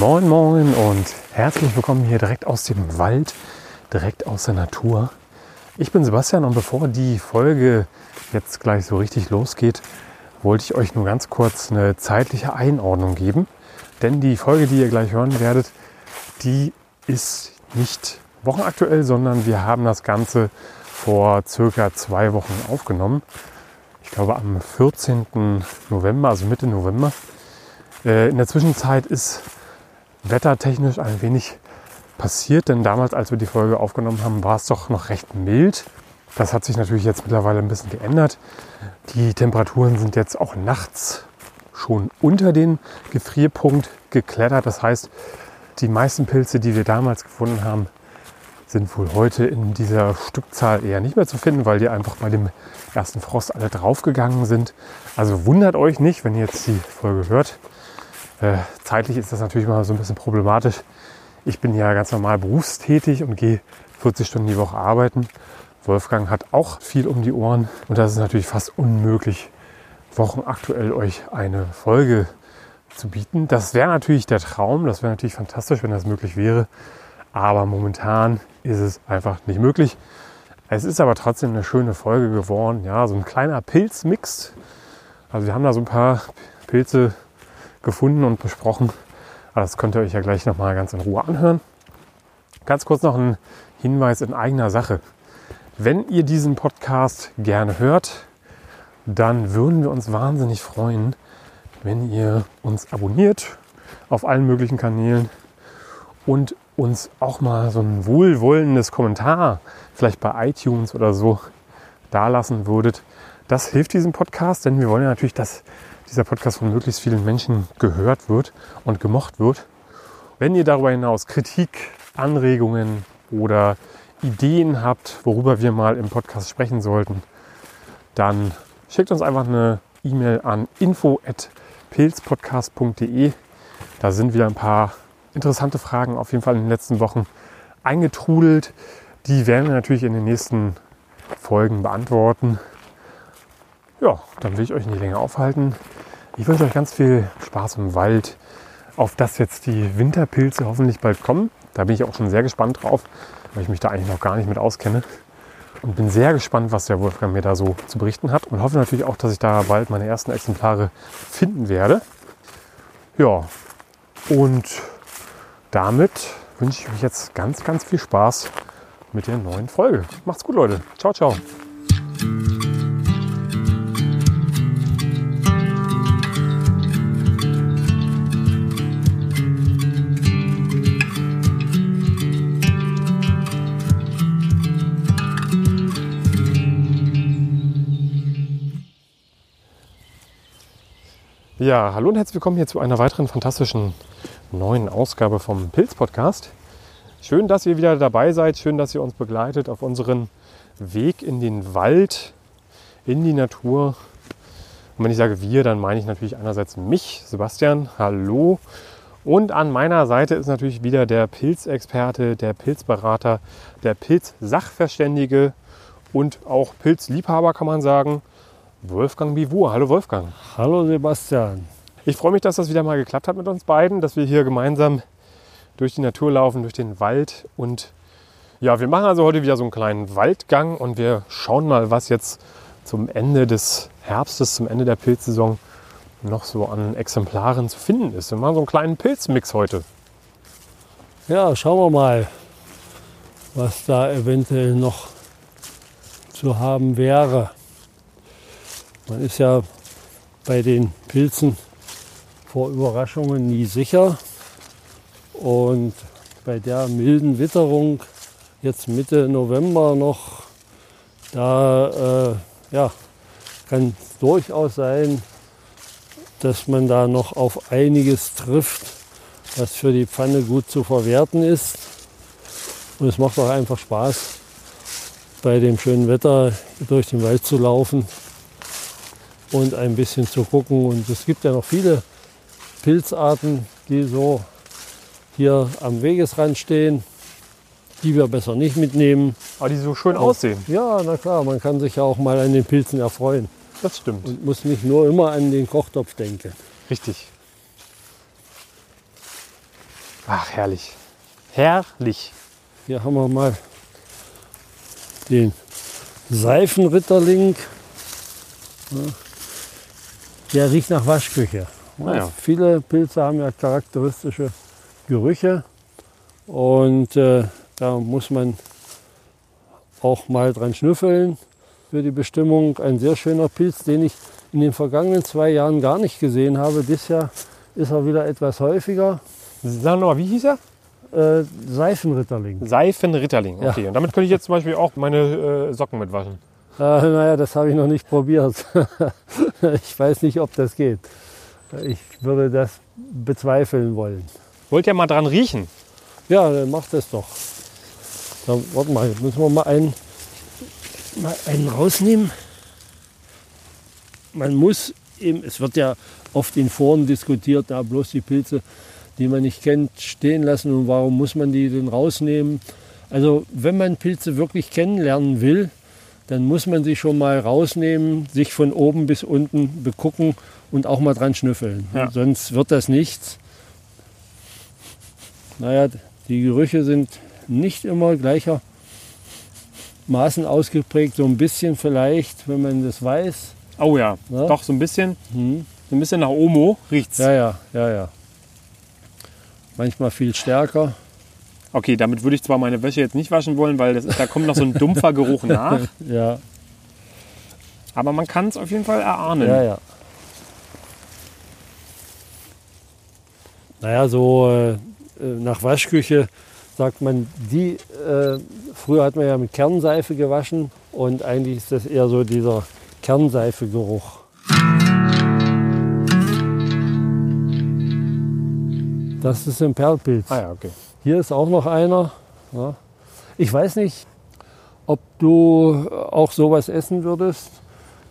Moin Moin und herzlich willkommen hier direkt aus dem Wald, direkt aus der Natur. Ich bin Sebastian und bevor die Folge jetzt gleich so richtig losgeht, wollte ich euch nur ganz kurz eine zeitliche Einordnung geben. Denn die Folge, die ihr gleich hören werdet, die ist nicht wochenaktuell, sondern wir haben das Ganze vor circa zwei Wochen aufgenommen. Ich glaube am 14. November, also Mitte November. Äh, in der Zwischenzeit ist wettertechnisch ein wenig passiert, denn damals, als wir die Folge aufgenommen haben, war es doch noch recht mild. Das hat sich natürlich jetzt mittlerweile ein bisschen geändert. Die Temperaturen sind jetzt auch nachts schon unter den Gefrierpunkt geklettert. Das heißt, die meisten Pilze, die wir damals gefunden haben, sind wohl heute in dieser Stückzahl eher nicht mehr zu finden, weil die einfach bei dem ersten Frost alle draufgegangen sind. Also wundert euch nicht, wenn ihr jetzt die Folge hört. Äh, zeitlich ist das natürlich mal so ein bisschen problematisch. Ich bin ja ganz normal berufstätig und gehe 40 Stunden die Woche arbeiten. Wolfgang hat auch viel um die Ohren und das ist natürlich fast unmöglich, wochenaktuell euch eine Folge zu bieten. Das wäre natürlich der Traum, das wäre natürlich fantastisch, wenn das möglich wäre. Aber momentan ist es einfach nicht möglich. Es ist aber trotzdem eine schöne Folge geworden. Ja, so ein kleiner Pilzmix. Also wir haben da so ein paar Pilze gefunden und besprochen. Aber das könnt ihr euch ja gleich nochmal ganz in Ruhe anhören. Ganz kurz noch ein Hinweis in eigener Sache. Wenn ihr diesen Podcast gerne hört, dann würden wir uns wahnsinnig freuen, wenn ihr uns abonniert auf allen möglichen Kanälen und uns auch mal so ein wohlwollendes Kommentar, vielleicht bei iTunes oder so, dalassen würdet. Das hilft diesem Podcast, denn wir wollen ja natürlich, dass dieser Podcast von möglichst vielen Menschen gehört wird und gemocht wird. Wenn ihr darüber hinaus Kritik, Anregungen oder Ideen habt, worüber wir mal im Podcast sprechen sollten, dann schickt uns einfach eine E-Mail an info@pilzpodcast.de. Da sind wieder ein paar interessante Fragen auf jeden Fall in den letzten Wochen eingetrudelt. Die werden wir natürlich in den nächsten Folgen beantworten. Ja, dann will ich euch nicht länger aufhalten. Ich wünsche euch ganz viel Spaß im Wald, auf das jetzt die Winterpilze hoffentlich bald kommen. Da bin ich auch schon sehr gespannt drauf, weil ich mich da eigentlich noch gar nicht mit auskenne. Und bin sehr gespannt, was der Wolfgang mir da so zu berichten hat. Und hoffe natürlich auch, dass ich da bald meine ersten Exemplare finden werde. Ja, und damit wünsche ich euch jetzt ganz, ganz viel Spaß mit der neuen Folge. Macht's gut, Leute. Ciao, ciao. Ja, hallo und herzlich willkommen hier zu einer weiteren fantastischen neuen Ausgabe vom Pilz Podcast. Schön, dass ihr wieder dabei seid, schön, dass ihr uns begleitet auf unseren Weg in den Wald, in die Natur. Und wenn ich sage wir, dann meine ich natürlich einerseits mich, Sebastian, hallo. Und an meiner Seite ist natürlich wieder der Pilzexperte, der Pilzberater, der Pilzsachverständige und auch Pilzliebhaber, kann man sagen, Wolfgang Bivur. Hallo Wolfgang. Hallo Sebastian. Ich freue mich, dass das wieder mal geklappt hat mit uns beiden, dass wir hier gemeinsam durch die Natur laufen, durch den Wald. Und ja, wir machen also heute wieder so einen kleinen Waldgang und wir schauen mal, was jetzt zum Ende des Herbstes, zum Ende der Pilzsaison noch so an Exemplaren zu finden ist. Wir machen so einen kleinen Pilzmix heute. Ja, schauen wir mal, was da eventuell noch zu haben wäre. Man ist ja bei den Pilzen vor Überraschungen nie sicher. Und bei der milden Witterung jetzt Mitte November noch, da äh, ja, kann durchaus sein, dass man da noch auf einiges trifft, was für die Pfanne gut zu verwerten ist. Und es macht auch einfach Spaß, bei dem schönen Wetter durch den Wald zu laufen und ein bisschen zu gucken. Und es gibt ja noch viele Pilzarten, die so hier am Wegesrand stehen, die wir besser nicht mitnehmen. Aber die so schön aussehen. Ja, na klar, man kann sich ja auch mal an den Pilzen erfreuen. Das stimmt. Und muss nicht nur immer an den Kochtopf denken. Richtig. Ach, herrlich. Herrlich. Hier haben wir mal den Seifenritterling. Ja, Der riecht nach Waschküche. Ja, Ah ja. Viele Pilze haben ja charakteristische Gerüche und äh, da muss man auch mal dran schnüffeln für die Bestimmung. Ein sehr schöner Pilz, den ich in den vergangenen zwei Jahren gar nicht gesehen habe. Dieses Jahr ist er wieder etwas häufiger. Sag noch mal, wie hieß er? Äh, Seifenritterling. Seifenritterling. Ja. Okay, und damit könnte ich jetzt zum Beispiel auch meine äh, Socken mitwaschen. Äh, naja, das habe ich noch nicht probiert. ich weiß nicht, ob das geht. Ich würde das bezweifeln wollen. Wollt ihr mal dran riechen? Ja, dann macht das doch. Dann, warte mal, jetzt müssen wir mal einen, mal einen rausnehmen. Man muss eben, es wird ja oft in Foren diskutiert, da bloß die Pilze, die man nicht kennt, stehen lassen und warum muss man die denn rausnehmen. Also wenn man Pilze wirklich kennenlernen will, dann muss man sie schon mal rausnehmen, sich von oben bis unten begucken und auch mal dran schnüffeln. Ja. Sonst wird das nichts. Naja, die Gerüche sind nicht immer gleichermaßen ausgeprägt. So ein bisschen vielleicht, wenn man das weiß. Oh ja, Ja. doch so ein bisschen. Hm. So ein bisschen nach Omo riecht's. Ja, ja, ja, ja. Manchmal viel stärker. Okay, damit würde ich zwar meine Wäsche jetzt nicht waschen wollen, weil das da kommt noch so ein dumpfer Geruch nach. Ja, Aber man kann es auf jeden Fall erahnen. ja, ja. Naja, so äh, äh, nach Waschküche sagt man, die, äh, früher hat man ja mit Kernseife gewaschen und eigentlich ist das eher so dieser Kernseifegeruch. Das ist ein Perlpilz. Ah ja, okay. Hier ist auch noch einer. Ja. Ich weiß nicht, ob du auch sowas essen würdest.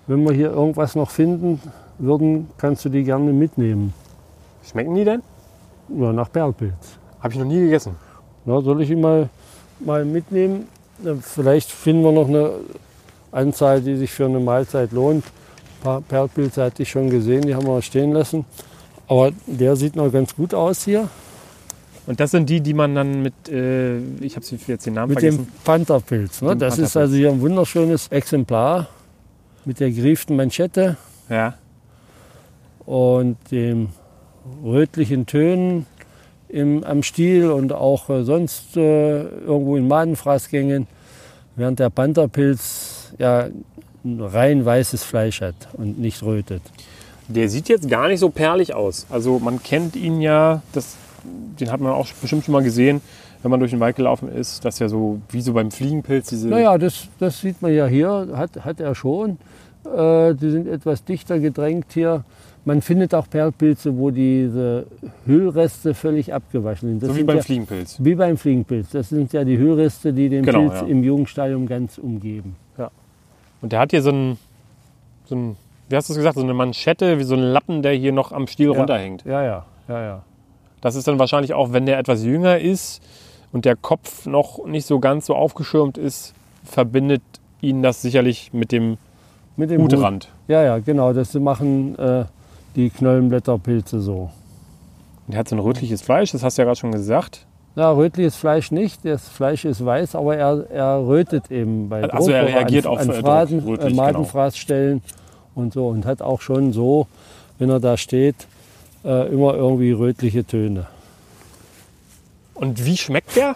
Wenn wir hier irgendwas noch finden würden, kannst du die gerne mitnehmen. Schmecken die denn? Ja, nach Perlpilz. Habe ich noch nie gegessen. Na, soll ich ihn mal, mal mitnehmen? Vielleicht finden wir noch eine Anzahl, die sich für eine Mahlzeit lohnt. Ein paar Perlpilze hatte ich schon gesehen, die haben wir stehen lassen. Aber der sieht noch ganz gut aus hier. Und das sind die, die man dann mit, äh, ich habe jetzt den Namen Mit dem vergessen. Pantherpilz. Ne? Dem Das ist Pantherpilz. also hier ein wunderschönes Exemplar mit der gerieften Manschette Ja. und dem rötlichen Tönen im, am Stiel und auch äh, sonst äh, irgendwo in Madenfraßgängen, während der Pantherpilz ja ein rein weißes Fleisch hat und nicht rötet. Der sieht jetzt gar nicht so perlig aus. Also man kennt ihn ja, das, den hat man auch bestimmt schon mal gesehen, wenn man durch den Wald gelaufen ist, dass ja so wie so beim Fliegenpilz diese. Naja, das, das sieht man ja hier, hat, hat er schon. Äh, die sind etwas dichter gedrängt hier. Man findet auch Perlpilze, wo diese Hüllreste völlig abgewaschen sind. Das so wie sind beim ja, Fliegenpilz. Wie beim Fliegenpilz. Das sind ja die Hüllreste, die den Genau, Pilz ja. im Jugendstadium ganz umgeben. Und der hat hier so ein, so ein, wie hast du es gesagt, so eine Manschette, wie so ein Lappen, der hier noch am Stiel runterhängt. Ja, ja, ja, ja. Das ist dann wahrscheinlich auch, wenn der etwas jünger ist und der Kopf noch nicht so ganz so aufgeschirmt ist, verbindet ihn das sicherlich mit dem Mit dem Hut. Hutrand. Ja, ja, genau. Das machen äh, die Knollenblätterpilze so. Und der hat so ein rötliches Fleisch, das hast du ja gerade schon gesagt. Na, rötliches Fleisch nicht. Das Fleisch ist weiß, aber er, er rötet eben bei Also er Druck, reagiert an, auf, an äh, Druck, Phrasen, rötlich, äh, genau. Madenfraßstellen und so. Und hat auch schon so, wenn er da steht, äh, immer irgendwie rötliche Töne. Und wie schmeckt der?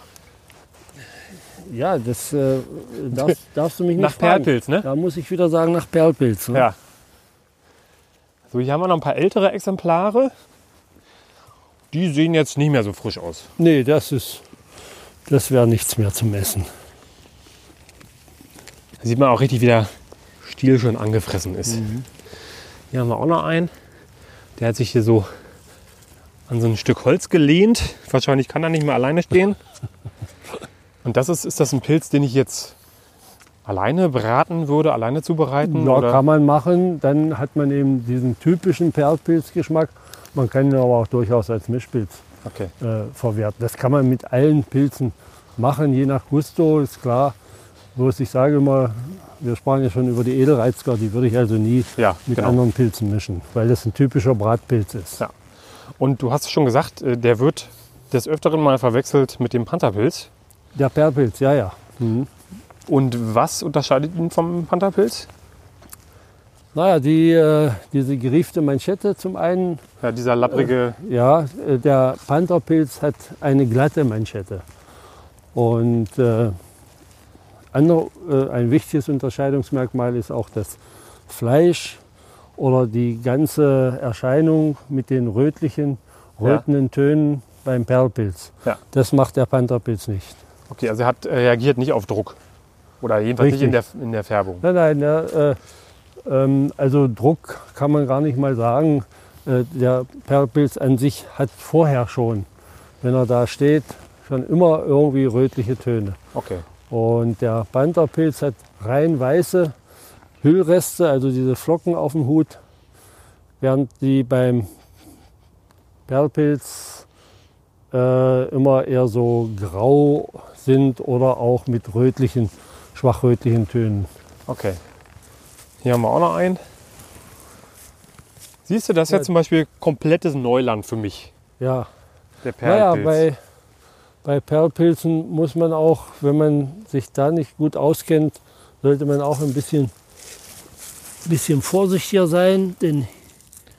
Ja, das äh, darfst, darfst du mich nicht Nach fragen. Perlpilz, ne? Da muss ich wieder sagen, nach Perlpilz. Ne? Ja. So, hier haben wir noch ein paar ältere Exemplare. Die sehen jetzt nicht mehr so frisch aus. Nee, das ist, das wäre nichts mehr zum Essen. Da sieht man auch richtig, wie der Stiel schon angefressen ist. Hier haben wir auch noch einen. Der hat sich hier so an so ein Stück Holz gelehnt. Wahrscheinlich kann er nicht mehr alleine stehen. Und das ist, ist das ein Pilz, den ich jetzt alleine braten würde, alleine zubereiten? Ja, oder? kann man machen. Dann hat man eben diesen typischen Perlpilzgeschmack. Man kann ihn aber auch durchaus als Mischpilz Okay. äh, verwerten. Das kann man mit allen Pilzen machen, je nach Gusto, ist klar. Bloß ich sage immer, wir sprachen ja schon über die Edelreizger, die würde ich also nie Ja, mit genau. anderen Pilzen mischen, weil das ein typischer Bratpilz ist. Ja. Und du hast schon gesagt, äh, der wird des Öfteren mal verwechselt mit dem Pantherpilz. Der Perlpilz, ja, ja. Und was unterscheidet ihn vom Pantherpilz? Naja, die, äh, diese geriefte Manschette zum einen, Ja, dieser lapprige. ja, äh, der Pantherpilz hat eine glatte Manschette. Und äh, andere, äh, ein wichtiges Unterscheidungsmerkmal ist auch das Fleisch oder die ganze Erscheinung mit den rötlichen, Ja. rötenden Tönen beim Perlpilz. Ja. Das macht der Pantherpilz nicht. Okay, also er hat, er reagiert nicht auf Druck. Oder jedenfalls nicht in der, in der Färbung. Nein, nein, ja, äh, ähm, also Druck kann man gar nicht mal sagen. Äh, der Perlpilz an sich hat vorher schon, wenn er da steht, schon immer irgendwie rötliche Töne. Okay. Und der Pantherpilz hat rein weiße Hüllreste, also diese Flocken auf dem Hut, während die beim Perlpilz äh, immer eher so grau sind oder auch mit rötlichen, schwachrötlichen Tönen. Okay. Hier haben wir auch noch einen. Siehst du, das ist ja Ja. zum Beispiel komplettes Neuland für mich. Ja, Der naja, Perlpilz. bei, bei Perlpilzen muss man auch, wenn man sich da nicht gut auskennt, sollte man auch ein bisschen, bisschen vorsichtiger sein, denn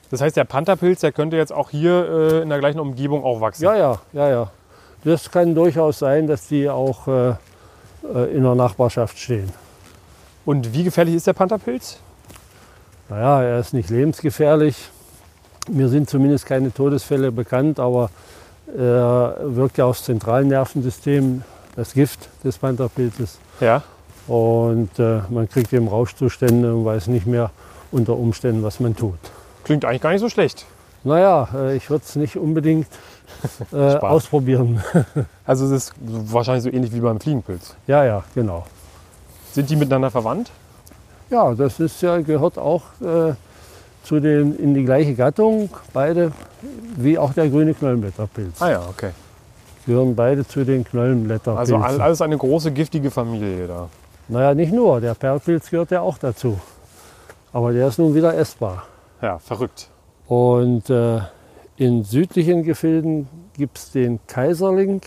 das heißt, der Pantherpilz, der könnte jetzt auch hier äh, in der gleichen Umgebung auch wachsen. Ja, ja, ja, ja. Das kann durchaus sein, dass die auch äh, äh, in der Nachbarschaft stehen. Und wie gefährlich ist der Pantherpilz? Naja, er ist nicht lebensgefährlich. Mir sind zumindest keine Todesfälle bekannt, aber er wirkt ja aufs Zentralnervensystem, das Gift des Pantherpilzes. Ja. Und äh, man kriegt eben Rauschzustände und weiß nicht mehr unter Umständen, was man tut. Klingt eigentlich gar nicht so schlecht. Naja, äh, ich würde es nicht unbedingt äh, ausprobieren. Also es ist wahrscheinlich so ähnlich wie beim Fliegenpilz. ja, ja, genau. Sind die miteinander verwandt? Ja, das ist ja, gehört auch äh, zu den, in die gleiche Gattung. Beide, wie auch der grüne Knollenblätterpilz, Ah ja, okay. gehören beide zu den Knollenblätterpilzen. Also all- alles eine große giftige Familie da. Naja, nicht nur, der Perlpilz gehört ja auch dazu. Aber der ist nun wieder essbar. Ja, verrückt. Und äh, in südlichen Gefilden gibt es den Kaiserling,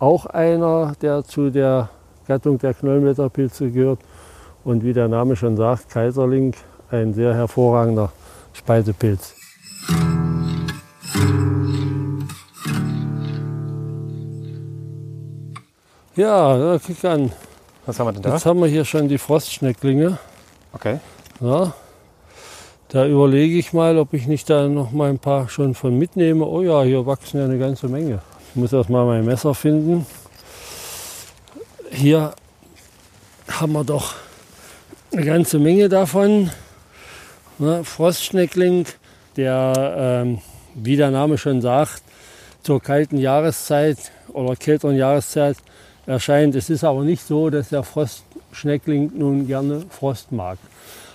auch einer, der zu der Gattung der Knollenblätterpilze gehört. Und wie der Name schon sagt, Kaiserling, ein sehr hervorragender Speisepilz. Ja, na, guck an. Was haben wir denn da? Jetzt haben wir hier schon die Frostschnecklinge. Okay. Ja. Da überlege ich mal, ob ich nicht da noch mal ein paar schon von mitnehme. Oh ja, hier wachsen ja eine ganze Menge. Ich muss erst mal mein Messer finden. Hier haben wir doch eine ganze Menge davon. Ne, Frostschneckling, der, ähm, wie der Name schon sagt, zur kalten Jahreszeit oder kälteren Jahreszeit erscheint. Es ist aber nicht so, dass der Frostschneckling nun gerne Frost mag.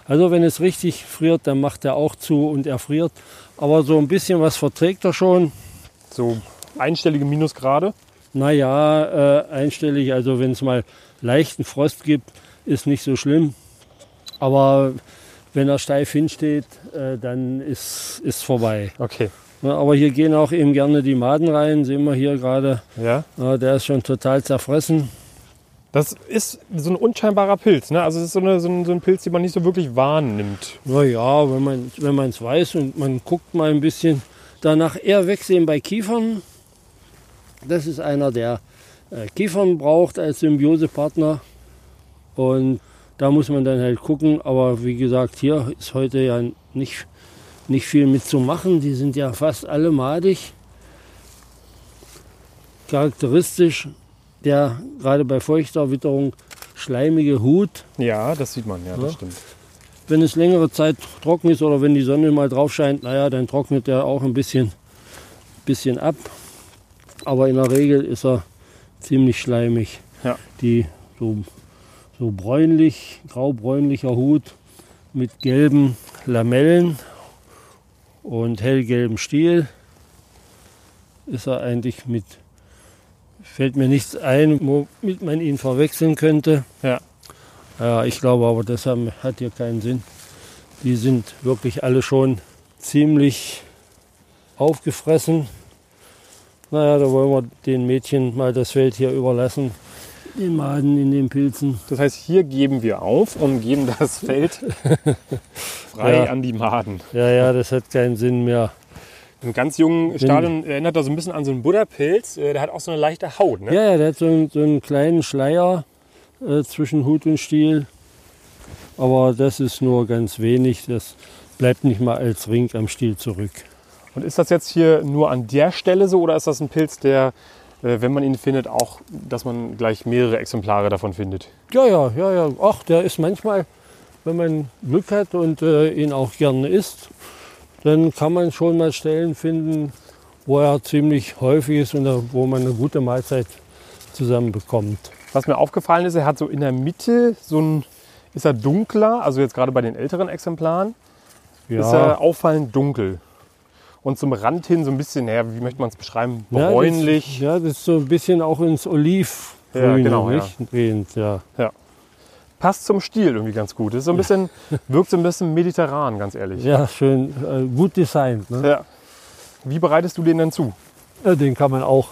Also wenn es richtig friert, dann macht er auch zu und erfriert. Aber so ein bisschen was verträgt er schon. So einstellige Minusgrade. Naja, äh, einstellig, also wenn es mal leichten Frost gibt, ist nicht so schlimm. Aber wenn er steif hinsteht, äh, dann ist es vorbei. Okay. Ja, aber hier gehen auch eben gerne die Maden rein, sehen wir hier gerade. Ja. Ja, der ist schon total zerfressen. Das ist so ein unscheinbarer Pilz. Ne? Also es ist so, eine, so, ein, so ein Pilz, den man nicht so wirklich wahrnimmt. Naja, wenn man es wenn man's weiß und man guckt mal ein bisschen. Danach eher wegsehen bei Kiefern. Das ist einer, der äh, Kiefern braucht als Symbiosepartner. Und da muss man dann halt gucken. Aber wie gesagt, hier ist heute ja nicht, nicht viel mitzumachen. Die sind ja fast alle madig. Charakteristisch der gerade bei feuchter Witterung schleimige Hut. Ja, das sieht man, ja, das Ja. stimmt. Wenn es längere Zeit trocken ist oder wenn die Sonne mal drauf scheint, naja, dann trocknet er auch ein bisschen, bisschen ab. Aber in der Regel ist er ziemlich schleimig. Ja. Die so, so bräunlich, graubräunlicher Hut mit gelben Lamellen und hellgelbem Stiel ist er eigentlich mit, fällt mir nichts ein, womit man ihn verwechseln könnte. Ja. Ja, ich glaube aber, das hat hier keinen Sinn. Die sind wirklich alle schon ziemlich aufgefressen. Naja, da wollen wir den Mädchen mal das Feld hier überlassen. Den Maden in den Pilzen. Das heißt, hier geben wir auf und geben das Feld frei Ja. an die Maden. Ja, ja, das hat keinen Sinn mehr. Im ganz jungen Stadion erinnert er so ein bisschen an so einen Buddha-Pilz. Äh, Der hat auch so eine leichte Haut. Ne? Ja, ja, der hat so einen, so einen kleinen Schleier äh, zwischen Hut und Stiel. Aber das ist nur ganz wenig. Das bleibt nicht mal als Ring am Stiel zurück. Und ist das jetzt hier nur an der Stelle so oder ist das ein Pilz, der, wenn man ihn findet, auch, dass man gleich mehrere Exemplare davon findet? Ja, ja, ja, ja. Ach, der ist manchmal, wenn man Glück hat und äh, ihn auch gerne isst, dann kann man schon mal Stellen finden, wo er ziemlich häufig ist und wo man eine gute Mahlzeit zusammen bekommt. Was mir aufgefallen ist, er hat so in der Mitte so ein, ist er dunkler, also jetzt gerade bei den älteren Exemplaren, ist er auffallend dunkel. Und zum Rand hin so ein bisschen, naja, wie möchte man es beschreiben, Ja, bräunlich. Das, ja, das ist so ein bisschen auch ins Olivgrün, Ja, genau, ja. Drehend, ja. Passt zum Stil irgendwie ganz gut. Ist so ein bisschen, wirkt so ein bisschen mediterran, ganz ehrlich. Ja, schön, äh, gut designt. Ne? Ja. Wie bereitest du den denn zu? Ja, den kann man auch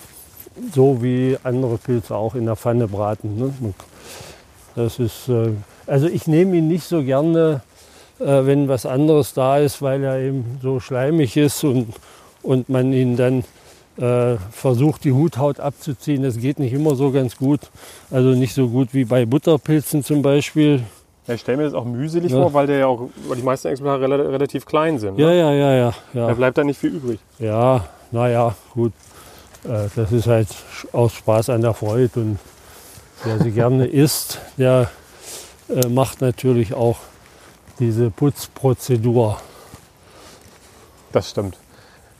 so wie andere Pilze auch in der Pfanne braten. Ne? Das ist, äh, also ich nehme ihn nicht so gerne, wenn was anderes da ist, weil er eben so schleimig ist und, und man ihn dann äh, versucht, die Huthaut abzuziehen. Das geht nicht immer so ganz gut. Also nicht so gut wie bei Butterpilzen zum Beispiel. Ja, ich stelle mir das auch mühselig Ja. vor, weil der ja auch, weil die meisten Exemplare rela- relativ klein sind. Ja, Ne? ja, ja, ja. Da ja. bleibt da nicht viel übrig. Ja, naja, gut. Äh, Das ist halt aus Spaß an der Freude. Und wer sie gerne isst, der äh, macht natürlich auch diese Putzprozedur. Das stimmt.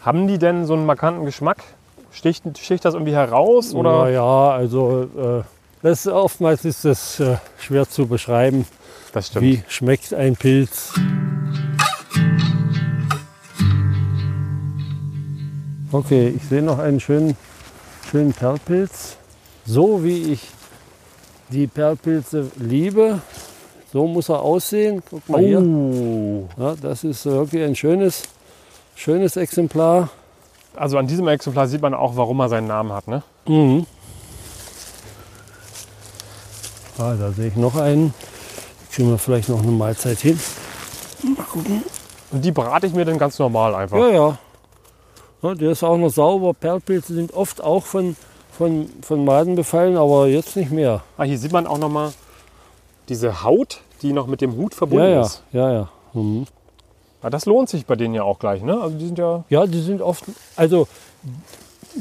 Haben die denn so einen markanten Geschmack? Sticht, sticht das irgendwie heraus? Oder? Naja, also äh, das oftmals ist das äh, schwer zu beschreiben. Das stimmt. Wie schmeckt ein Pilz? Okay, ich sehe noch einen schönen, schönen Perlpilz. So wie ich die Perlpilze liebe, so muss er aussehen. Guck mal hier. Oh. Ja, das ist wirklich ein schönes, schönes Exemplar. Also an diesem Exemplar sieht man auch, warum er seinen Namen hat. Ne? Mhm. Ah, da sehe ich noch einen. Kriegen wir vielleicht noch eine Mahlzeit hin. Mal gucken. Und die brate ich mir dann ganz normal einfach. Ja, ja. ja. Der ist auch noch sauber. Perlpilze sind oft auch von, von, von Maden befallen, aber jetzt nicht mehr. Ah, hier sieht man auch noch mal diese Haut, die noch mit dem Hut verbunden Ja, ja, ist. ja, ja. Mhm. Ah, das lohnt sich bei denen ja auch gleich. Ne? Also die sind ja Ja, die sind oft, also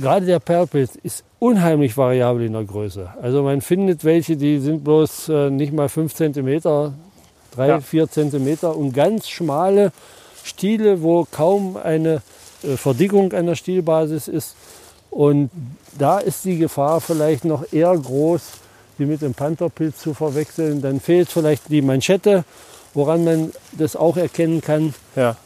gerade der Perlpilz ist unheimlich variabel in der Größe. Also man findet welche, die sind bloß äh, nicht mal 5 cm, 3, Ja. 4 cm und ganz schmale Stiele, wo kaum eine äh, Verdickung an der Stielbasis ist. Und da ist die Gefahr vielleicht noch eher groß, die mit dem Pantherpilz zu verwechseln. Dann fehlt vielleicht die Manschette, woran man das auch erkennen kann. ja.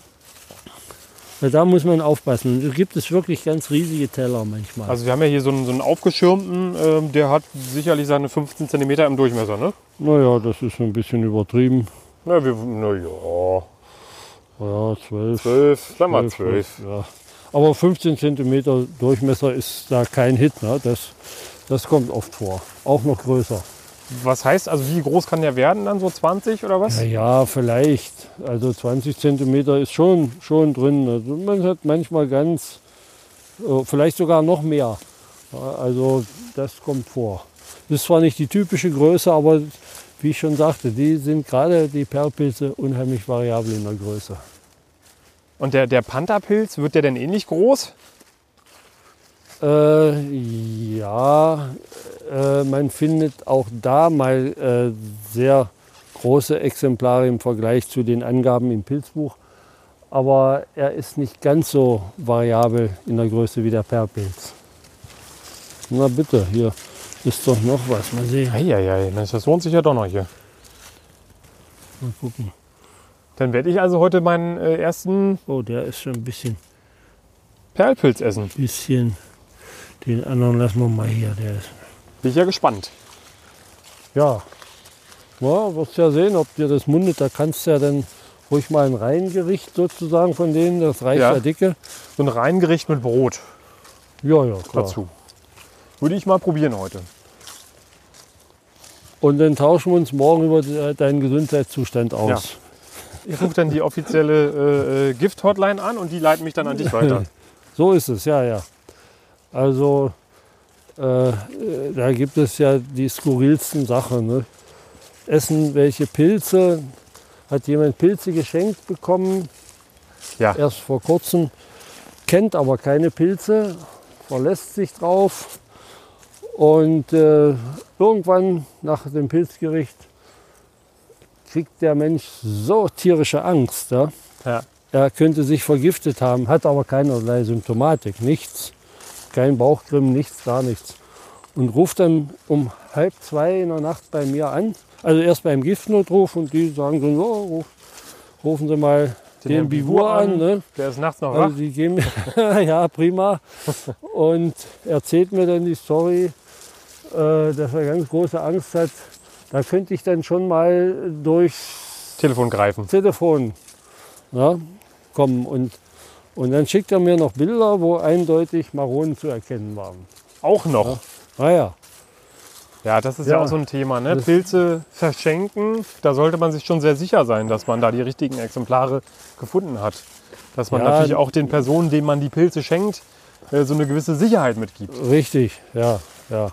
Da muss man aufpassen. Da gibt es wirklich ganz riesige Teller manchmal. Also wir haben ja hier so einen, so einen aufgeschirmten, ähm, der hat sicherlich seine 15 cm im Durchmesser. Ne? naja, das ist ein bisschen übertrieben. Na, wir, na ja, Ja, 12. 12, sag mal 12. Ja. Aber 15 cm Durchmesser ist da kein Hit. Ne? Das, das kommt oft vor. Auch noch größer. Was heißt, also wie groß kann der werden dann, so 20 oder was? Ja, ja, vielleicht. Also 20 cm ist schon, schon drin. Also man hat manchmal ganz, äh, vielleicht sogar noch mehr. Also das kommt vor. Das ist zwar nicht die typische Größe, aber wie ich schon sagte, die sind gerade die Perlpilze unheimlich variabel in der Größe. Und der, der Pantherpilz, wird der denn ähnlich groß? Äh, ja, äh, man findet auch da mal äh, sehr große Exemplare im Vergleich zu den Angaben im Pilzbuch. Aber er ist nicht ganz so variabel in der Größe wie der Perlpilz. Na bitte, hier ist doch noch was. Mal sehen. Eieiei, das lohnt sich ja doch noch hier. Mal gucken. Dann werde ich also heute meinen äh, ersten Oh, der ist schon ein bisschen, Perlpilz essen. bisschen. Den anderen lassen wir mal hier. Der ist Bin ich ja gespannt. Ja. Ja, wirst ja sehen, ob dir das mundet. Da kannst du ja dann ruhig mal ein Reingericht sozusagen von denen, das reicht Ja. ja, dicke. So ein Reingericht mit Brot. Ja, ja, klar. dazu. Würde ich mal probieren heute. Und dann tauschen wir uns morgen über de- deinen Gesundheitszustand aus. Ich rufe dann die offizielle äh, äh, Gift-Hotline an und die leiten mich dann an dich weiter. So ist es, ja, ja. Also äh, da gibt es ja die skurrilsten Sachen. Ne? Essen welche Pilze? Hat jemand Pilze geschenkt bekommen? Ja. Erst vor kurzem, kennt aber keine Pilze, verlässt sich drauf und äh, irgendwann nach dem Pilzgericht kriegt der Mensch so tierische Angst. Ja? Ja. Er könnte sich vergiftet haben, hat aber keinerlei Symptomatik, nichts. Kein Bauchgrimm, nichts, gar nichts. Und ruft dann um halb zwei in der Nacht bei mir an. Also erst beim Giftnotruf und die sagen so, "Ja, ruf, rufen Sie mal den, Herrn Bivur an. Ne? Der ist nachts noch Also wach. die geben ja prima und erzählt mir dann die Story, äh, dass er ganz große Angst hat. Da könnte ich dann schon mal durchs Telefon greifen. Telefon ja, kommen und und dann schickt er mir noch Bilder, wo eindeutig Maronen zu erkennen waren. Auch noch. Naja, Ja, das ist ja, Ja. auch so ein Thema. Ne? Pilze verschenken, da sollte man sich schon sehr sicher sein, dass man da die richtigen Exemplare gefunden hat. Dass man Ja. natürlich auch den Personen, denen man die Pilze schenkt, äh, so eine gewisse Sicherheit mitgibt. richtig, ja, ja.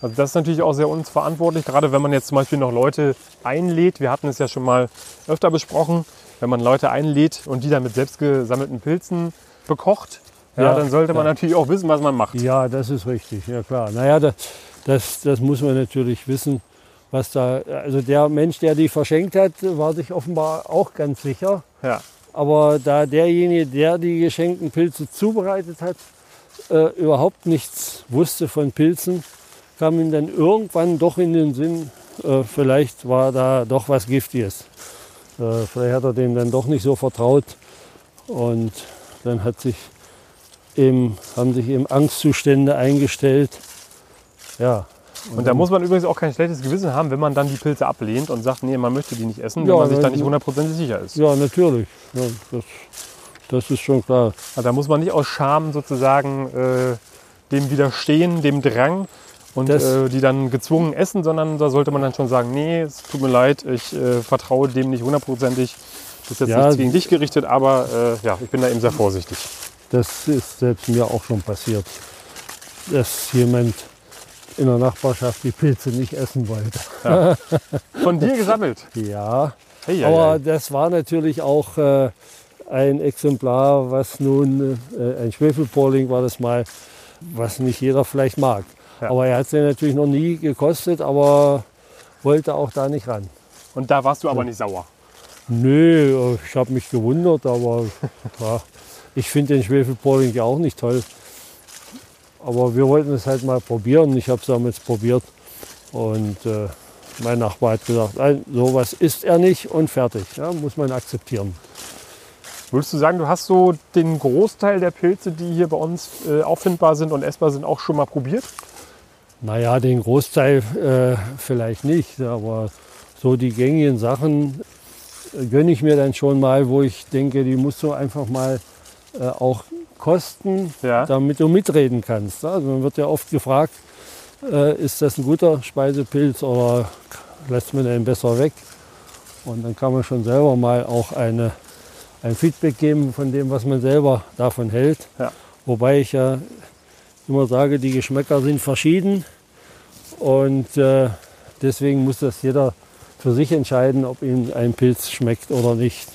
Also das ist natürlich auch sehr unverantwortlich, gerade wenn man jetzt zum Beispiel noch Leute einlädt. Wir hatten es ja schon mal öfter besprochen, wenn man Leute einlädt und die dann mit selbst gesammelten Pilzen bekocht, ja, Ja, dann sollte man ja. natürlich auch wissen, was man macht. Ja, das ist richtig, ja klar. Naja, das, das, das muss man natürlich wissen, was da, also der Mensch, der die verschenkt hat, war sich offenbar auch ganz sicher. Ja. Aber da derjenige, der die geschenkten Pilze zubereitet hat, äh, überhaupt nichts wusste von Pilzen, kam ihm dann irgendwann doch in den Sinn, äh, vielleicht war da doch was Giftiges. Äh, vielleicht hat er dem dann doch nicht so vertraut. Und dann hat sich eben, haben sich eben Angstzustände eingestellt. Ja. Und da muss man übrigens auch kein schlechtes Gewissen haben, wenn man dann die Pilze ablehnt und sagt, nee, man möchte die nicht essen, wenn Ja, man sich da wenn- nicht hundertprozentig sicher ist. Ja, natürlich. Ja, das, das ist schon klar. Also da muss man nicht aus Scham sozusagen äh, dem widerstehen, dem Drang und äh, die dann gezwungen essen, sondern da sollte man dann schon sagen, nee, es tut mir leid, ich äh, vertraue dem nicht hundertprozentig. Das ist jetzt Ja, nichts gegen dich gerichtet, aber äh, ja, ich bin da eben sehr vorsichtig. Das ist selbst mir auch schon passiert, dass jemand in der Nachbarschaft die Pilze nicht essen wollte. Von dir gesammelt. Ja, Hey, aber das war natürlich auch äh, ein Exemplar, was nun, äh, ein Schwefelporling war das mal, was nicht jeder vielleicht mag. Ja. Aber er hat sie natürlich noch nie gekostet, aber wollte auch da nicht ran. Und da warst du aber nicht sauer. Nö, ich habe mich gewundert, aber ja, ich finde den Schwefelporling ja auch nicht toll. Aber wir wollten es halt mal probieren. Ich habe es damals probiert. Und äh, mein Nachbar hat gesagt, nein, sowas isst er nicht und fertig. Ja, muss man akzeptieren. Würdest du sagen, du hast so den Großteil der Pilze, die hier bei uns äh, auffindbar sind und essbar sind, auch schon mal probiert? Naja, den Großteil äh, vielleicht nicht, aber so die gängigen Sachen äh, gönne ich mir dann schon mal, wo ich denke, die musst du einfach mal äh, auch kosten, Ja. damit du mitreden kannst. Also man wird ja oft gefragt, äh, ist das ein guter Speisepilz oder lässt man den besser weg? Und dann kann man schon selber mal auch eine, ein Feedback geben von dem, was man selber davon hält. Ja. Wobei ich ja immer sage, die Geschmäcker sind verschieden und äh, deswegen muss das jeder für sich entscheiden, ob ihm ein Pilz schmeckt oder nicht.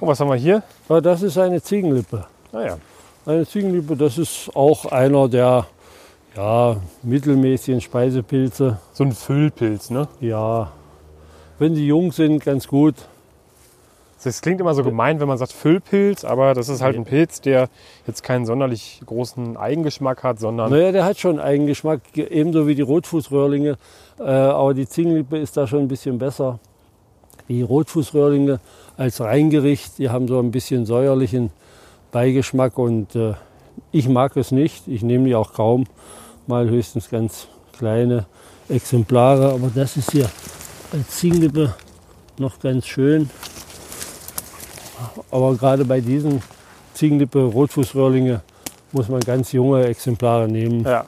Oh, was haben wir hier? Ja, das ist eine Ziegenlippe. Naja, Eine Ziegenlippe, das ist auch einer der ja, mittelmäßigen Speisepilze. so ein Füllpilz, ne? Ja, wenn sie jung sind, ganz gut. Das klingt immer so gemein, wenn man sagt Füllpilz, aber das ist halt ein Pilz, der jetzt keinen sonderlich großen Eigengeschmack hat, sondern Naja, der hat schon Eigengeschmack, ebenso wie die Rotfußröhrlinge. Äh, aber die Ziegenlippe ist da schon ein bisschen besser. Die Rotfußröhrlinge als Reingericht, die haben so ein bisschen säuerlichen Beigeschmack und äh, ich mag es nicht. Ich nehme die auch kaum, mal höchstens ganz kleine Exemplare. Aber das ist hier als Ziegenlippe noch ganz schön. Aber gerade bei diesen Ziegenlippe Rotfußröhrlinge muss man ganz junge Exemplare nehmen. Ja.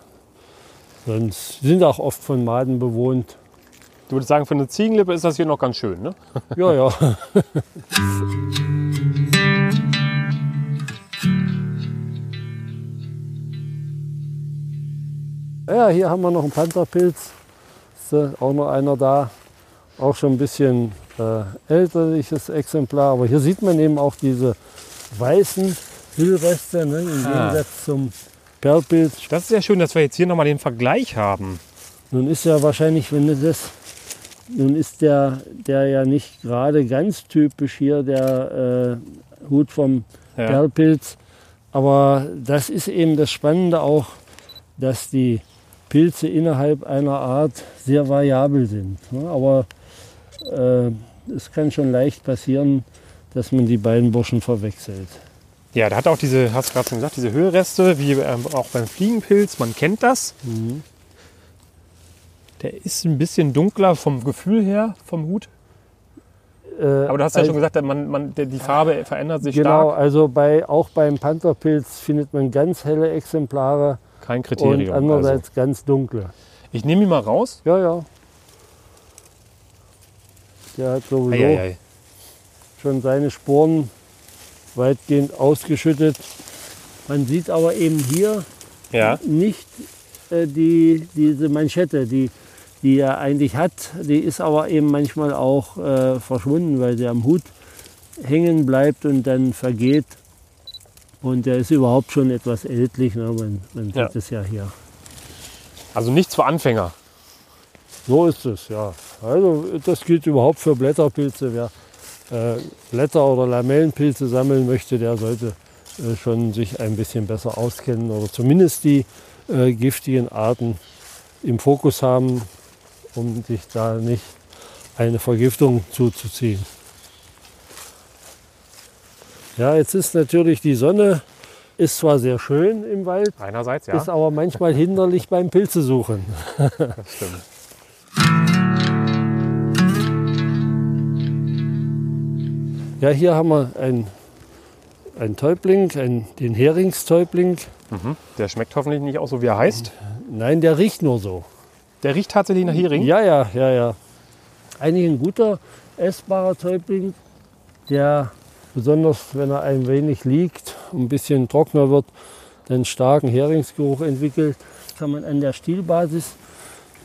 Sonst sind auch oft von Maden bewohnt. Du würdest sagen, für eine Ziegenlippe ist das hier noch ganz schön, ne? Ja, ja. ja, hier haben wir noch einen Pantherpilz. Ist äh, auch noch einer da. Auch schon ein bisschen äh, älterliches Exemplar. Aber hier sieht man eben auch diese weißen Hüllreste ne, im Ah. Gegensatz zum Perlpilz. Das ist sehr schön, dass wir jetzt hier nochmal den Vergleich haben. Nun ist ja wahrscheinlich, wenn du das, nun ist der, der ja nicht gerade ganz typisch hier, der äh, Hut vom Ja. Perlpilz. Aber das ist eben das Spannende auch, dass die Pilze innerhalb einer Art sehr variabel sind. ne? Aber äh, es kann schon leicht passieren, dass man die beiden Burschen verwechselt. Ja, der hat auch diese, hast du gerade schon gesagt, diese Höhlreste, wie ähm, auch beim Fliegenpilz. Man kennt das. Der ist ein bisschen dunkler vom Gefühl her, vom Hut. Äh, Aber du hast ja schon gesagt, man, man, die Farbe verändert sich Genau, stark. also bei, auch beim Pantherpilz findet man ganz helle Exemplare Kein und Kriterium. andererseits Also. ganz dunkle. Ich nehme ihn mal raus. Ja, ja. Der hat sowieso Eieiei. schon seine Sporen weitgehend ausgeschüttet. Man sieht aber eben hier Ja. nicht äh, die, diese Manschette, die, die er eigentlich hat. Die ist aber eben manchmal auch äh, verschwunden, weil sie am Hut hängen bleibt und dann vergeht. Und der ist überhaupt schon etwas ältlich. Ne? Man, man sieht Ja. es ja hier. Also nichts für Anfänger. So ist es, ja. Also das gilt überhaupt für Blätterpilze. Wer äh, Blätter- oder Lamellenpilze sammeln möchte, der sollte äh, schon sich ein bisschen besser auskennen oder zumindest die äh, giftigen Arten im Fokus haben, um sich da nicht eine Vergiftung zuzuziehen. Ja, jetzt ist natürlich die Sonne, ist zwar sehr schön im Wald, Einerseits, ja. ist aber manchmal hinderlich beim Pilzesuchen. Das stimmt. Ja, hier haben wir ein, ein Täubling, ein, den Heringstäubling. Mhm. Der schmeckt hoffentlich nicht auch so, wie er heißt. Nein, der riecht nur so. Der riecht tatsächlich nach Hering. Ja, ja, ja, ja. Eigentlich ein guter, essbarer Täubling, der besonders, wenn er ein wenig liegt, ein bisschen trockener wird, den starken Heringsgeruch entwickelt. Kann man an der Stielbasis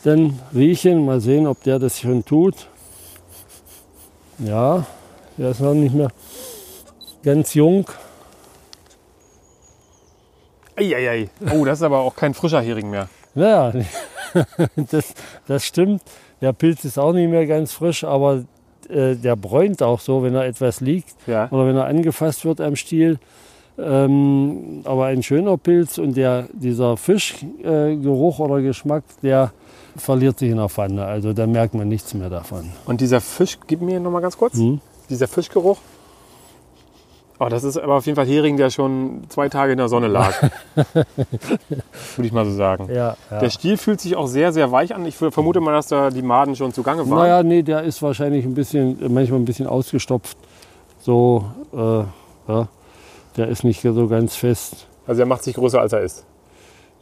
dann riechen. Mal sehen, ob der das schon tut. Ja, der ist noch nicht mehr ganz jung. Eieiei. Oh, das ist aber auch kein frischer Hering mehr. Naja, das, das stimmt. Der Pilz ist auch nicht mehr ganz frisch, aber äh, der bräunt auch so, wenn er etwas liegt Ja. oder wenn er angefasst wird am Stiel. Ähm, aber ein schöner Pilz und der, dieser Fischgeruch äh, oder Geschmack, der verliert sich in der Pfanne. Also da merkt man nichts mehr davon. Und dieser Fisch, gib mir noch mal ganz kurz. Hm? Dieser Fischgeruch. Oh, das ist aber auf jeden Fall Hering, der schon zwei Tage in der Sonne lag. Würde ich mal so sagen. Ja, ja. Der Stiel fühlt sich auch sehr, sehr weich an. Ich vermute mal, dass da die Maden schon zugange waren. Naja, nee, der ist wahrscheinlich ein bisschen, manchmal ein bisschen ausgestopft. So, äh, ja, der ist nicht so ganz fest. Also er macht sich größer, als er ist.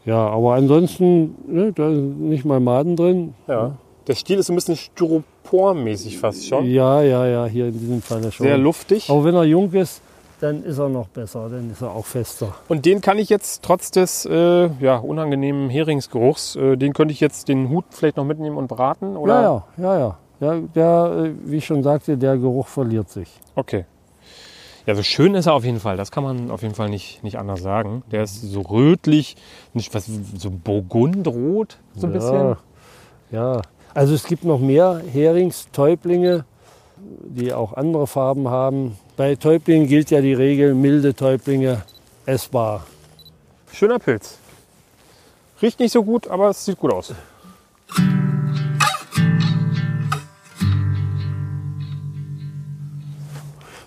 Ja, aber ansonsten, ne, da sind nicht mal Maden drin. Ja. Der Stiel ist ein bisschen styropormäßig fast schon. Ja, ja, ja, hier in diesem Fall schon. Sehr luftig. aber wenn er jung ist, dann ist er noch besser, dann ist er auch fester. Und den kann ich jetzt trotz des äh, ja, unangenehmen Heringsgeruchs, äh, den könnte ich jetzt den Hut vielleicht noch mitnehmen und braten? Oder? Ja, ja, ja, ja. Der, der, äh, wie ich schon sagte, der Geruch verliert sich. Okay. Ja, so schön ist er auf jeden Fall. Das kann man auf jeden Fall nicht, nicht anders sagen. Der ist so rötlich, nicht was, so burgundrot, so ein ja, bisschen. Ja, also es gibt noch mehr Heringstäublinge, die auch andere Farben haben. Bei Täublingen gilt ja die Regel, milde Täublinge essbar. Schöner Pilz. Riecht nicht so gut, aber es sieht gut aus.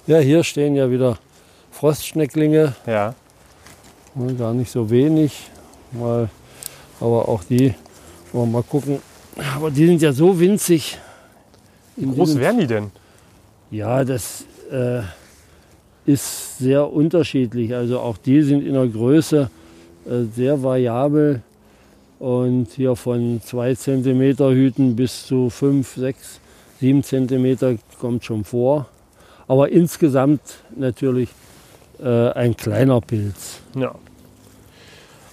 Ja, hier stehen ja wieder Frostschnecklinge, Ja. gar nicht so wenig. Mal, aber auch die, wollen wir mal gucken. Aber die sind ja so winzig. Wie groß wären die denn? Ja, das äh, ist sehr unterschiedlich. Also auch die sind in der Größe äh, sehr variabel und hier von 2 cm Hüten bis zu 5, 6, 7 cm kommt schon vor. Aber insgesamt natürlich äh, ein kleiner Pilz. Ja.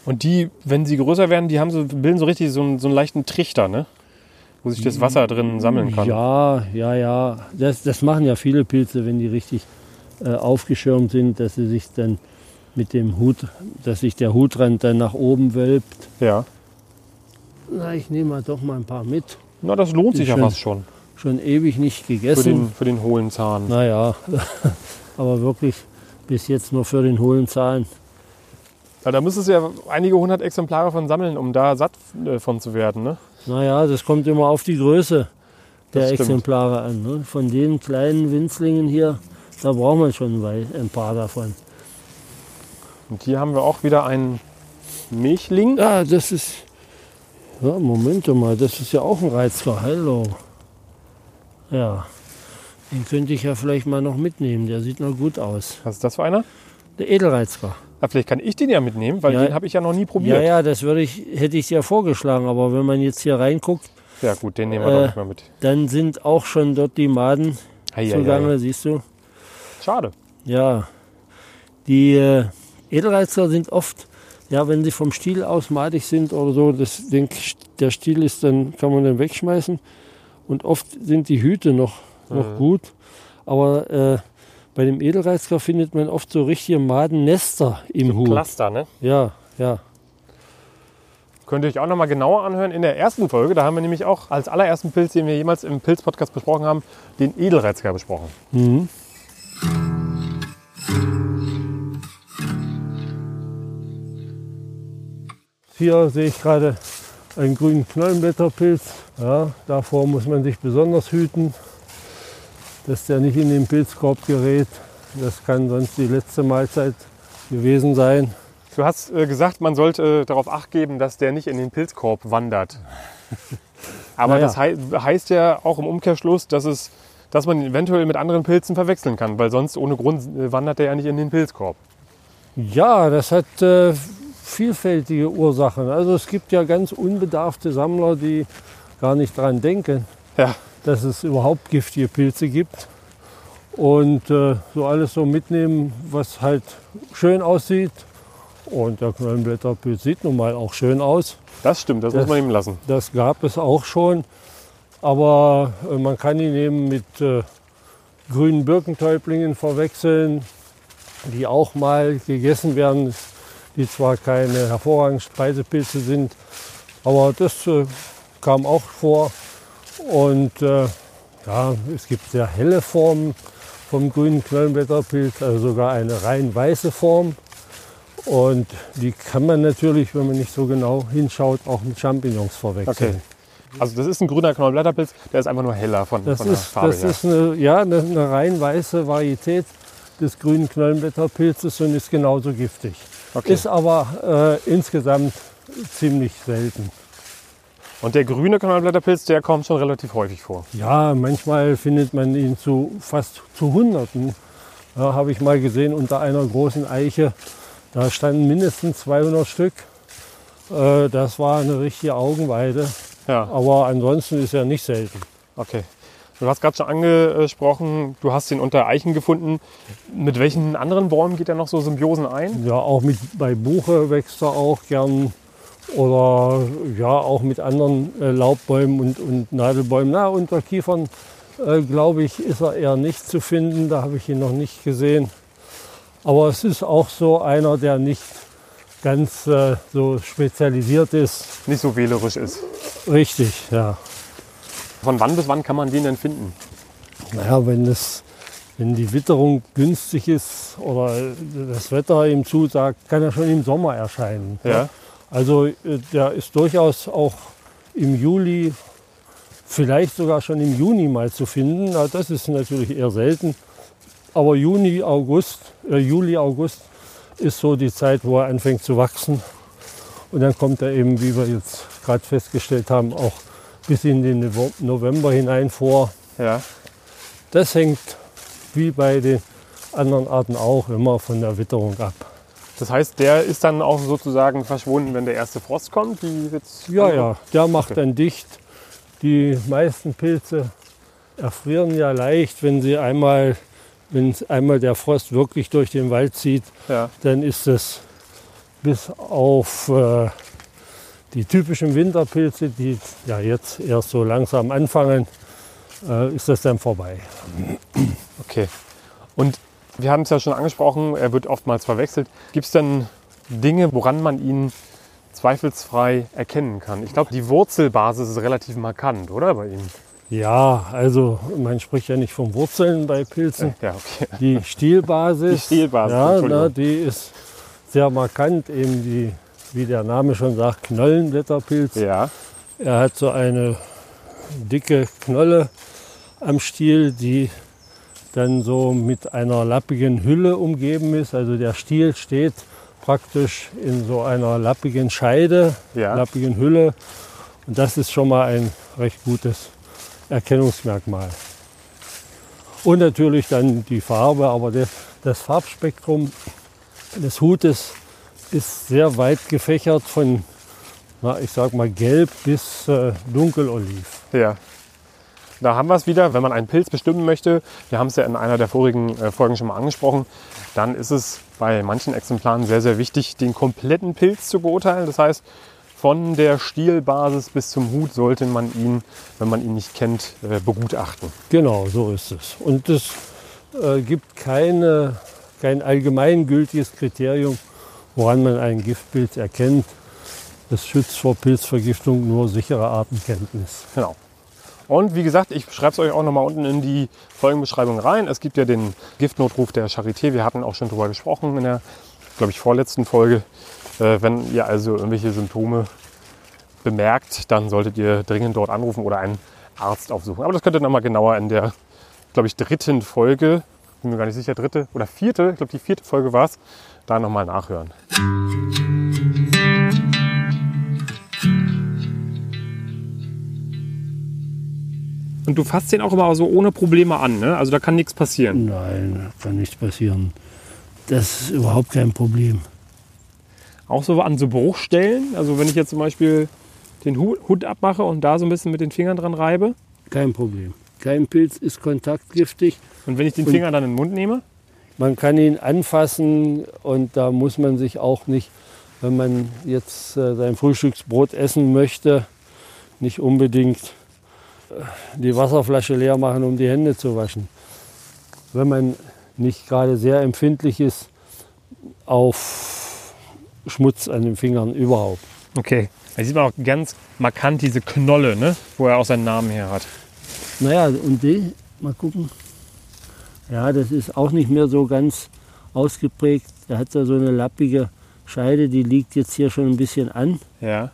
Und die, wenn sie größer werden, die haben so, bilden so richtig so einen, so einen leichten Trichter, ne? Wo sich das Wasser drin sammeln kann. Ja, ja, ja. Das, das machen ja viele Pilze, wenn die richtig äh, aufgeschirmt sind, dass sie sich dann mit dem Hut, dass sich der Hutrand dann nach oben wölbt. Ja. Na, ich nehme mal doch mal ein paar mit. Na, das lohnt Die sich ja fast schon. Schon ewig nicht Für gegessen. den, für den hohlen Zahn. Naja, aber wirklich bis jetzt nur für den hohlen Zahn. Ja, da müsstest du ja einige hundert Exemplare von sammeln, um da satt äh, von zu werden, ne? Naja, das kommt immer auf die Größe der. Exemplare an. Ne? Von den kleinen Winzlingen hier, da braucht man schon ein paar davon. Und hier haben wir auch wieder einen Milchling. Ja, das ist. Ja, Moment mal, das ist ja auch ein Reizker. Hallo. Ja, den könnte ich ja vielleicht mal noch mitnehmen. Der sieht noch gut aus. Was ist das für einer? Der Edelreizker. Ah, vielleicht kann ich den ja mitnehmen, weil Ja. den habe ich ja noch nie Ja, probiert. ja, das würde ich, hätte ich dir vorgeschlagen. Aber wenn man jetzt hier reinguckt, Ja, gut, den nehmen wir Äh, doch nicht mal mit. dann sind auch schon dort die Maden Hei, hei, zugange, hei. siehst du? Schade. Ja, die äh, Edelreizer sind oft, ja, wenn sie vom Stiel aus madig sind oder so, das, den, der Stiel ist dann, kann man dann wegschmeißen. Und oft sind die Hüte noch, noch gut. Aber äh, bei dem Edelreizker findet man oft so richtige Madennester im Hut. Cluster, ne? Ja, ja. Könnt ihr euch auch noch mal genauer anhören in der ersten Folge. Da haben wir nämlich auch als allerersten Pilz, den wir jemals im Pilz-Podcast besprochen haben, den Edelreizker besprochen. Mhm. Hier sehe ich gerade einen grünen Knollenblätterpilz. Ja, davor muss man sich besonders hüten, dass der nicht in den Pilzkorb gerät. Das kann sonst die letzte Mahlzeit gewesen sein. Du hast äh, gesagt, man sollte äh, darauf acht geben, dass der nicht in den Pilzkorb wandert. Aber Naja. das hei heißt ja auch im Umkehrschluss, dass, es, dass man ihn eventuell mit anderen Pilzen verwechseln kann, weil sonst ohne Grund äh, wandert der ja nicht in den Pilzkorb. Ja, das hat äh, vielfältige Ursachen. Also es gibt ja ganz unbedarfte Sammler, die gar nicht dran denken, Ja, dass es überhaupt giftige Pilze gibt. Und äh, so alles so mitnehmen, was halt schön aussieht. Und der Knollenblätterpilz sieht nun mal auch schön aus. das stimmt, das, Das- muss man ihm lassen. Das gab es auch schon. Aber äh, man kann ihn eben mit äh, grünen Birkentäublingen verwechseln, die auch mal gegessen werden, die zwar keine hervorragenden Speisepilze sind, aber das äh, kam auch vor. Und äh, ja, es gibt sehr helle Formen vom grünen Knollenblätterpilz, also sogar eine rein weiße Form. Und die kann man natürlich, wenn man nicht so genau hinschaut, auch mit Champignons verwechseln. Okay. Also das ist ein grüner Knollenblätterpilz, der ist einfach nur heller von, Das von der ist, Farbe das her. ist eine, ja, eine, eine rein weiße Varietät des grünen Knollenblätterpilzes und ist genauso giftig. okay. Ist aber äh, insgesamt ziemlich selten. Und der grüne Knollenblätterpilz, der kommt schon relativ häufig vor. Ja, manchmal findet man ihn zu fast zu Hunderten. Ja, Habe ich mal gesehen unter einer großen Eiche. Da standen mindestens 200 Stück. Äh, das war eine richtige Augenweide. Ja, Aber ansonsten ist er nicht selten. okay. Du hast gerade schon angesprochen, du hast ihn unter Eichen gefunden. Mit welchen anderen Bäumen geht er noch so Symbiosen ein? Ja, auch mit, bei Buche wächst er auch gern. Oder ja, auch mit anderen äh, Laubbäumen und, und Nadelbäumen. Na, unter Kiefern, äh, glaube ich, ist er eher nicht zu finden. Da habe ich ihn noch nicht gesehen. Aber es ist auch so einer, der nicht ganz äh, so spezialisiert ist. Nicht so wählerisch ist. Richtig, ja. Von wann bis wann kann man den denn finden? Naja, wenn, das, wenn die Witterung günstig ist oder das Wetter ihm zusagt, kann er schon im Sommer erscheinen. Ja. Also äh, der ist durchaus auch im Juli, vielleicht sogar schon im Juni mal zu finden. Na, das ist natürlich eher selten. Aber Juni, August, äh, Juli, August ist so die Zeit, wo er anfängt zu wachsen. Und dann kommt er eben, wie wir jetzt gerade festgestellt haben, auch bis in den November hinein vor. Ja. Das hängt wie bei den anderen Arten auch immer von der Witterung ab. Das heißt, der ist dann auch sozusagen verschwunden, wenn der erste Frost kommt? Die jetzt Ja, ja, der macht dann dicht. Die meisten Pilze erfrieren ja leicht, wenn sie einmal, wenn einmal der Frost wirklich durch den Wald zieht, ja. dann ist es bis auf äh, die typischen Winterpilze, die ja jetzt erst so langsam anfangen, äh, ist das dann vorbei. Okay. Und wir haben es ja schon angesprochen, er wird oftmals verwechselt. Gibt es denn Dinge, woran man ihn zweifelsfrei erkennen kann? Ich glaube, die Wurzelbasis ist relativ markant, oder bei ihm? Ja, also man spricht ja nicht von Wurzeln bei Pilzen. Ja, okay. Die Stielbasis, Die Stielbasis, ja, na, die ist sehr markant, eben die, wie der Name schon sagt, Knollenblätterpilz. Ja, Er hat so eine dicke Knolle am Stiel, die dann so mit einer lappigen Hülle umgeben ist. Also der Stiel steht praktisch in so einer lappigen Scheide, Ja. lappigen Hülle. Und das ist schon mal ein recht gutes Erkennungsmerkmal. Und natürlich dann die Farbe, aber der, das Farbspektrum des Hutes ist sehr weit gefächert von, na, ich sag mal, gelb bis äh, dunkeloliv. ja. Da haben wir es wieder, wenn man einen Pilz bestimmen möchte. Wir haben es ja in einer der vorigen äh, Folgen schon mal angesprochen. Dann ist es bei manchen Exemplaren sehr, sehr wichtig, den kompletten Pilz zu beurteilen. Das heißt, von der Stielbasis bis zum Hut sollte man ihn, wenn man ihn nicht kennt, äh, begutachten. Genau, so ist es. Und es äh, gibt keine, kein allgemeingültiges Kriterium, woran man einen Giftpilz erkennt. Das schützt vor Pilzvergiftung nur sichere Artenkenntnis. Genau. Und wie gesagt, ich schreibe es euch auch nochmal unten in die Folgenbeschreibung rein. Es gibt ja den Giftnotruf der Charité. Wir hatten auch schon drüber gesprochen in der, glaube ich, vorletzten Folge. Äh, wenn ihr also irgendwelche Symptome bemerkt, dann solltet ihr dringend dort anrufen oder einen Arzt aufsuchen. Aber das könnt ihr nochmal genauer in der, glaube ich, dritten Folge, bin mir gar nicht sicher, dritte oder vierte, ich glaube die vierte Folge war es, da nochmal nachhören. Und du fasst den auch immer so ohne Probleme an, ne? Also da kann nichts passieren. Nein, kann nichts passieren. Das ist überhaupt kein Problem. Auch so an so Bruchstellen. Also wenn ich jetzt zum Beispiel den Hu- Hut abmache und da so ein bisschen mit den Fingern dran reibe. Kein Problem. Kein Pilz ist kontaktgiftig. Und wenn ich den Und- Finger dann in den Mund nehme. Man kann ihn anfassen und da muss man sich auch nicht, wenn man jetzt äh, sein Frühstücksbrot essen möchte, nicht unbedingt die Wasserflasche leer machen, um die Hände zu waschen. Wenn man nicht gerade sehr empfindlich ist auf Schmutz an den Fingern überhaupt. Okay. Da sieht man auch ganz markant diese Knolle, ne? wo er auch seinen Namen her hat. Naja, und die, mal gucken. Ja, das ist auch nicht mehr so ganz ausgeprägt. Der hat da so eine lappige Scheide, die liegt jetzt hier schon ein bisschen an. Ja.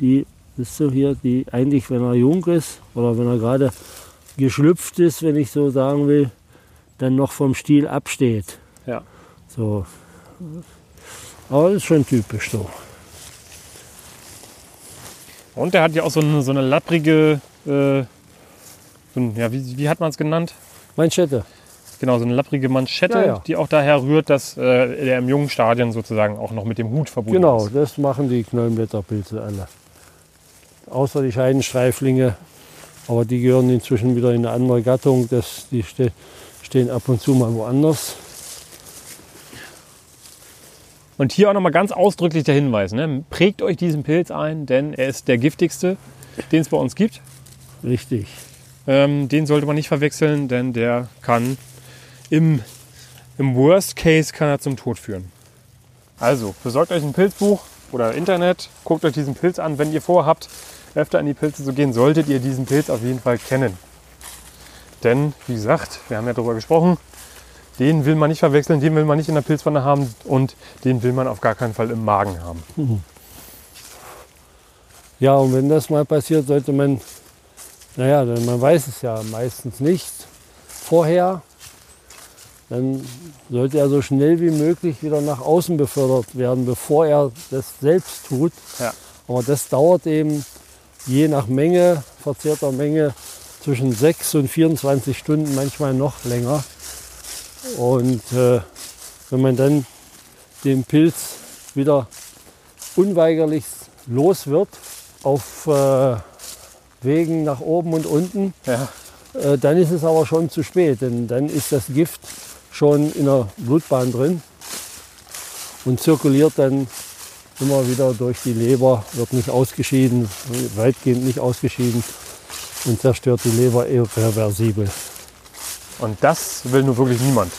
Die ist so hier, die eigentlich, wenn er jung ist oder wenn er gerade geschlüpft ist, wenn ich so sagen will, dann noch vom Stiel absteht. Ja. So. Aber das ist schon typisch so. Und der hat ja auch so eine, so eine lapprige, äh, so ein, ja, wie, wie hat man es genannt? Manschette. Genau, so eine lapprige Manschette, Ja, ja. die auch daher rührt, dass äh, er im jungen Stadion sozusagen auch noch mit dem Hut verbunden Genau, ist. das machen die Knollenblätterpilze alle. Außer die Scheidenstreiflinge, aber die gehören inzwischen wieder in eine andere Gattung. Das, die ste stehen ab und zu mal woanders. Und hier auch nochmal ganz ausdrücklich der Hinweis, ne? prägt euch diesen Pilz ein, denn er ist der giftigste, den es bei uns gibt. Richtig. Ähm, den sollte man nicht verwechseln, denn der kann im, im Worst Case kann er zum Tod führen. Also, besorgt euch ein Pilzbuch oder Internet, guckt euch diesen Pilz an. Wenn ihr vorhabt, öfter an die Pilze zu gehen, solltet ihr diesen Pilz auf jeden Fall kennen. Denn, wie gesagt, wir haben ja darüber gesprochen, den will man nicht verwechseln, den will man nicht in der Pilzpfanne haben und den will man auf gar keinen Fall im Magen haben. Ja, und wenn das mal passiert, sollte man, naja, denn man weiß es ja meistens nicht vorher, dann sollte er so schnell wie möglich wieder nach außen befördert werden, bevor er das selbst tut. Ja. Aber das dauert eben je nach Menge, verzehrter Menge, zwischen 6 und 24 Stunden, manchmal noch länger. Und äh, wenn man dann den Pilz wieder unweigerlich los wird auf äh, Wegen nach oben und unten, Ja. äh, dann ist es aber schon zu spät, denn dann ist das Gift schon in der Blutbahn drin und zirkuliert dann immer wieder durch die Leber, wird nicht ausgeschieden, weitgehend nicht ausgeschieden und zerstört die Leber irreversibel. Und das will nur wirklich niemand.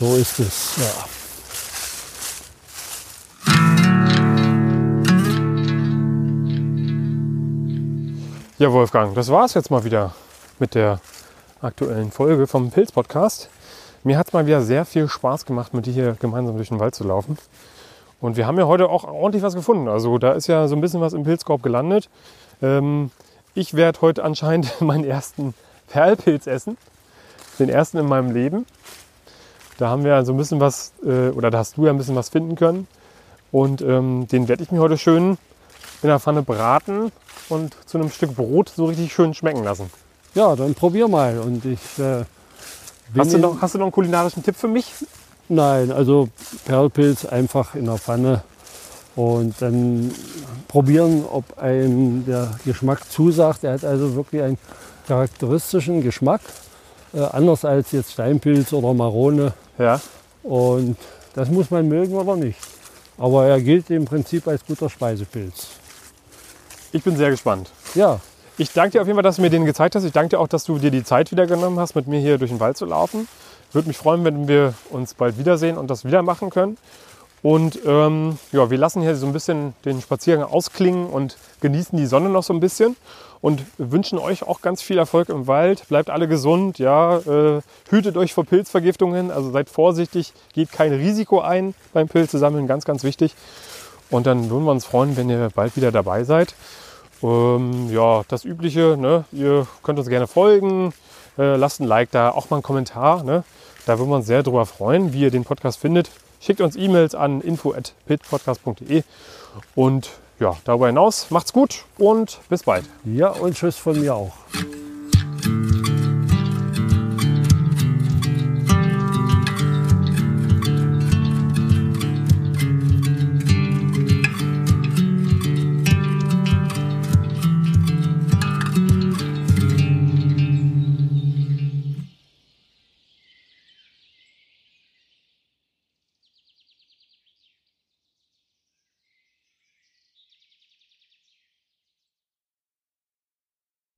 So ist es. Ja. Ja, Wolfgang, das war es jetzt mal wieder mit der aktuellen Folge vom Pilz-Podcast. Mir hat es mal wieder sehr viel Spaß gemacht, mit dir hier gemeinsam durch den Wald zu laufen. Und wir haben ja heute auch ordentlich was gefunden. Also da ist ja so ein bisschen was im Pilzkorb gelandet. Ähm, ich werde heute anscheinend meinen ersten Perlpilz essen. Den ersten in meinem Leben. Da haben wir so ein bisschen was, äh, oder da hast du ja ein bisschen was finden können. Und ähm, den werde ich mir heute schön in der Pfanne braten und zu einem Stück Brot so richtig schön schmecken lassen. ja, dann probier mal. Und ich äh, Hast du, noch, hast du noch einen kulinarischen Tipp für mich? Nein, also Perlpilz einfach in der Pfanne und dann probieren, ob einem der Geschmack zusagt. Er hat also wirklich einen charakteristischen Geschmack, äh, anders als jetzt Steinpilz oder Marone. Ja. Und das muss man mögen oder nicht. Aber er gilt im Prinzip als guter Speisepilz. Ich bin sehr gespannt. Ja, Ich danke dir auf jeden Fall, dass du mir den gezeigt hast. Ich danke dir auch, dass du dir die Zeit wieder genommen hast, mit mir hier durch den Wald zu laufen. Würde mich freuen, wenn wir uns bald wiedersehen und das wieder machen können. Und ähm, ja, wir lassen hier so ein bisschen den Spaziergang ausklingen und genießen die Sonne noch so ein bisschen und wünschen euch auch ganz viel Erfolg im Wald. Bleibt alle gesund, ja, äh, hütet euch vor Pilzvergiftungen, also seid vorsichtig, geht kein Risiko ein beim Pilze sammeln, ganz, ganz wichtig. Und dann würden wir uns freuen, wenn ihr bald wieder dabei seid. Ähm, ja, das Übliche, ne? ihr könnt uns gerne folgen, äh, lasst ein Like da, auch mal einen Kommentar. Ne? Da würden wir uns sehr drüber freuen, wie ihr den Podcast findet. Schickt uns E-Mails an info.pitpodcast.de und ja, darüber hinaus macht's gut und bis bald. ja und Tschüss von mir auch.